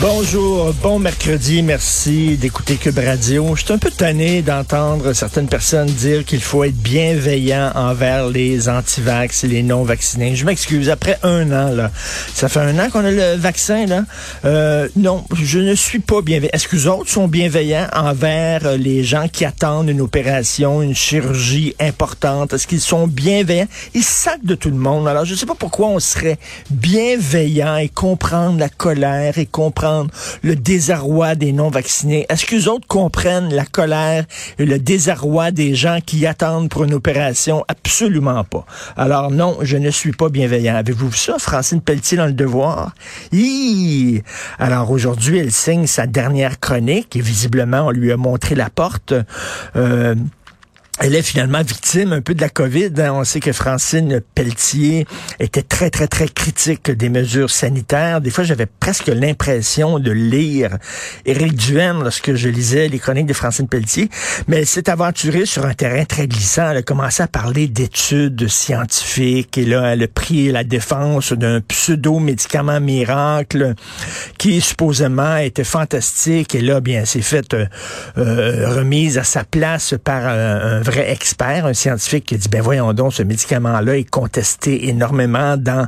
Bonjour, bon mercredi, merci d'écouter Cube Radio. Je suis un peu tanné d'entendre certaines personnes dire qu'il faut être bienveillant envers les antivax et les non-vaccinés. Je m'excuse, après un an, là, ça fait un an qu'on a le vaccin, là. Euh, non, je ne suis pas bienveillant. Est-ce que les autres sont bienveillants envers les gens qui attendent une opération, une chirurgie importante? Est-ce qu'ils sont bienveillants? Ils sacent de tout le monde. Alors, je ne sais pas pourquoi on serait bienveillant et comprendre la colère et comprendre le désarroi des non-vaccinés. Est-ce que les autres comprennent la colère et le désarroi des gens qui attendent pour une opération? Absolument pas. Alors non, je ne suis pas bienveillant. Avez-vous vu ça, Francine Pelletier dans Le Devoir? Hi! Alors aujourd'hui, elle signe sa dernière chronique et visiblement, on lui a montré la porte. Euh, elle est finalement victime un peu de la COVID. Hein. On sait que Francine Pelletier était très, très, très critique des mesures sanitaires. Des fois, j'avais presque l'impression de lire Éric Duhaime lorsque je lisais les chroniques de Francine Pelletier. Mais elle s'est aventurée sur un terrain très glissant. Elle a commencé à parler d'études scientifiques. Et là, elle a pris la défense d'un pseudo-médicament miracle qui supposément était fantastique. Et là, bien, s'est fait euh, euh, remise à sa place par euh, un vrai expert, un scientifique qui dit ben voyons donc ce médicament-là est contesté énormément dans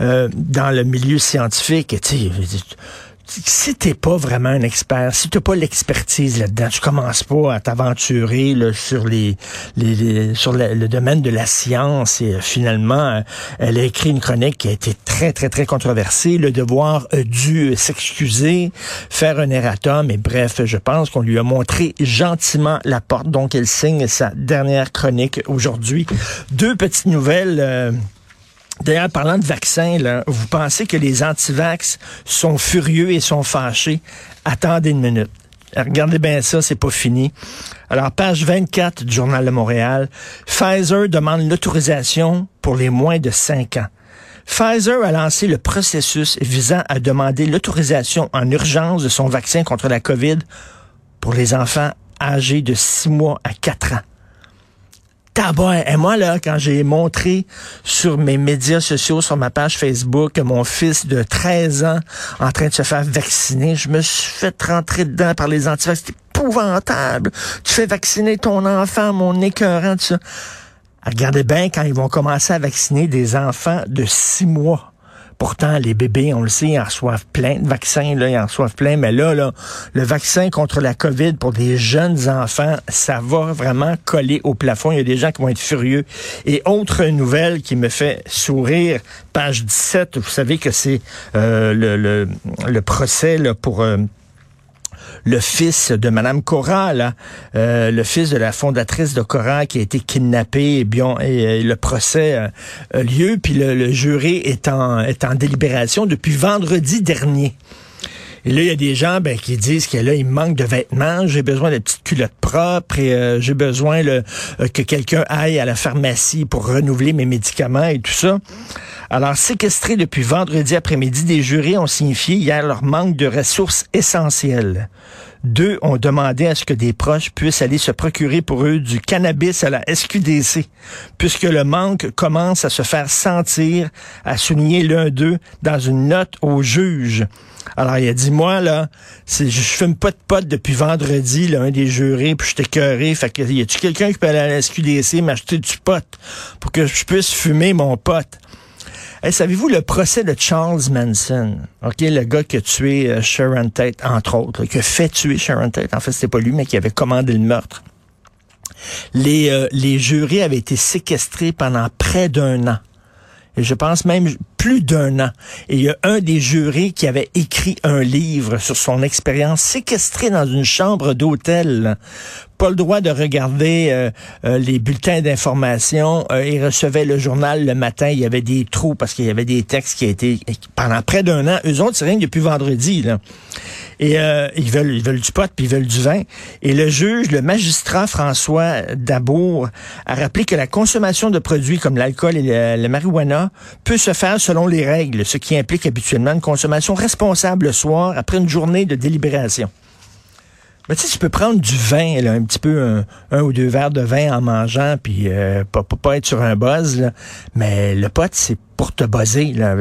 euh, dans le milieu scientifique. Et, si t'es pas vraiment un expert, si t'as pas l'expertise là-dedans, tu commences pas à t'aventurer sur les, les, sur le, domaine de la science. Et euh, finalement, euh, elle a écrit une chronique qui a été très très très controversée. Le devoir a dû s'excuser, faire un erratum. Et bref, je pense qu'on lui a montré gentiment la porte. Donc, elle signe sa dernière chronique aujourd'hui. Deux petites nouvelles. Euh, D'ailleurs, parlant de vaccins, vous pensez que les antivax sont furieux et sont fâchés? Attendez une minute. Regardez bien ça, c'est pas fini. Alors, page 24 du Journal de Montréal, Pfizer demande l'autorisation pour les moins de 5 ans. Pfizer a lancé le processus visant à demander l'autorisation en urgence de son vaccin contre la COVID pour les enfants âgés de 6 mois à 4 ans. Et moi, là, quand j'ai montré sur mes médias sociaux, sur ma page Facebook, mon fils de 13 ans en train de se faire vacciner, je me suis fait rentrer dedans par les antivax. C'est épouvantable. Tu fais vacciner ton enfant, mon écœurant, tout ça. Regardez bien quand ils vont commencer à vacciner des enfants de 6 mois. Pourtant, les bébés, on le sait, ils en reçoivent plein de vaccins, là, ils en reçoivent plein. Mais là, le vaccin contre la COVID pour des jeunes enfants, ça va vraiment coller au plafond. Il y a des gens qui vont être furieux. Et autre nouvelle qui me fait sourire, page 17, vous savez que c'est euh, le, procès pour... Euh, le fils de Madame Cora, euh, le fils de la fondatrice de Cora qui a été kidnappé, et, bien, et, le procès euh, a lieu, puis le, jury est en, est en délibération depuis vendredi dernier. Et là, il y a des gens ben, qui disent que là, il manque de vêtements, j'ai besoin de petites culottes propres et euh, j'ai besoin le, que quelqu'un aille à la pharmacie pour renouveler mes médicaments et tout ça. Alors, séquestrés depuis vendredi après-midi, des jurés ont signifié hier leur manque de ressources essentielles. Deux ont demandé à ce que des proches puissent aller se procurer pour eux du cannabis à la SQDC, puisque le manque commence à se faire sentir, a souligné l'un d'eux dans une note au juge. Alors, il a dit, moi, là, je fume pas de pote depuis vendredi, là, un des jurés, puis je t'ai cœuré. Fait que, y a-tu quelqu'un qui peut aller à la SQDC m'acheter du pot pour que je puisse fumer mon pote? Savez-vous le procès de Charles Manson? OK, le gars qui a tué euh, Sharon Tate, entre autres, qui a fait tuer Sharon Tate. En fait, c'était pas lui, mais qui avait commandé le meurtre. Les, euh, les jurés avaient été séquestrés pendant près d'un an. Et je pense même plus d'un an. Et il y a un des jurés qui avait écrit un livre sur son expérience séquestré dans une chambre d'hôtel pas le droit de regarder euh, euh, les bulletins d'information. Euh, ils recevaient le journal le matin, il y avait des trous parce qu'il y avait des textes qui étaient pendant près d'un an. Eux autres, c'est rien depuis vendredi. Et ils veulent ils veulent du pot puis ils veulent du vin. Et le juge, le magistrat François Dabour a rappelé que la consommation de produits comme l'alcool et le, marijuana peut se faire selon les règles, ce qui implique habituellement une consommation responsable le soir après une journée de délibération. Mais tu sais, tu peux prendre du vin, là, un petit peu, un, ou deux verres de vin en mangeant, puis euh, pas, pas, être sur un buzz, là. mais le pot, c'est pour te buzzer. Là.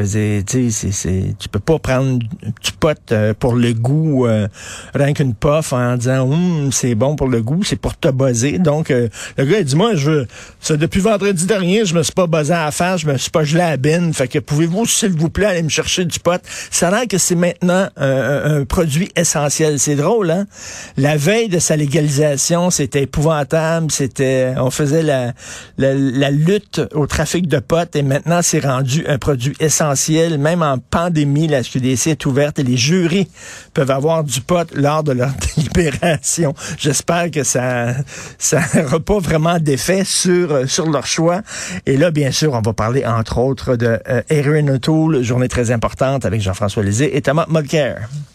Tu c'est, tu peux pas prendre du pot euh, pour le goût, euh, rien qu'une puff en disant hum, c'est bon pour le goût, c'est pour te buzzer. Donc, euh, le gars, il dit, moi, je veux, depuis vendredi dernier, je me suis pas buzzé à la face, je me suis pas gelé à la bine. Fait que pouvez-vous, s'il vous plaît, aller me chercher du pot? Ça a l'air que c'est maintenant un, produit essentiel. C'est drôle, hein? La veille de sa légalisation, c'était épouvantable. C'était, on faisait la, la, la lutte au trafic de pot et maintenant, c'est rendu un produit essentiel, même en pandémie, la SQDC est ouverte et les jurys peuvent avoir du pot lors de leur délibération. J'espère que ça ça n'aura pas vraiment d'effet sur sur leur choix. Et là, bien sûr, on va parler entre autres de euh, Erin O'Toole, journée très importante avec Jean-François Lézé et Thomas Mulcair.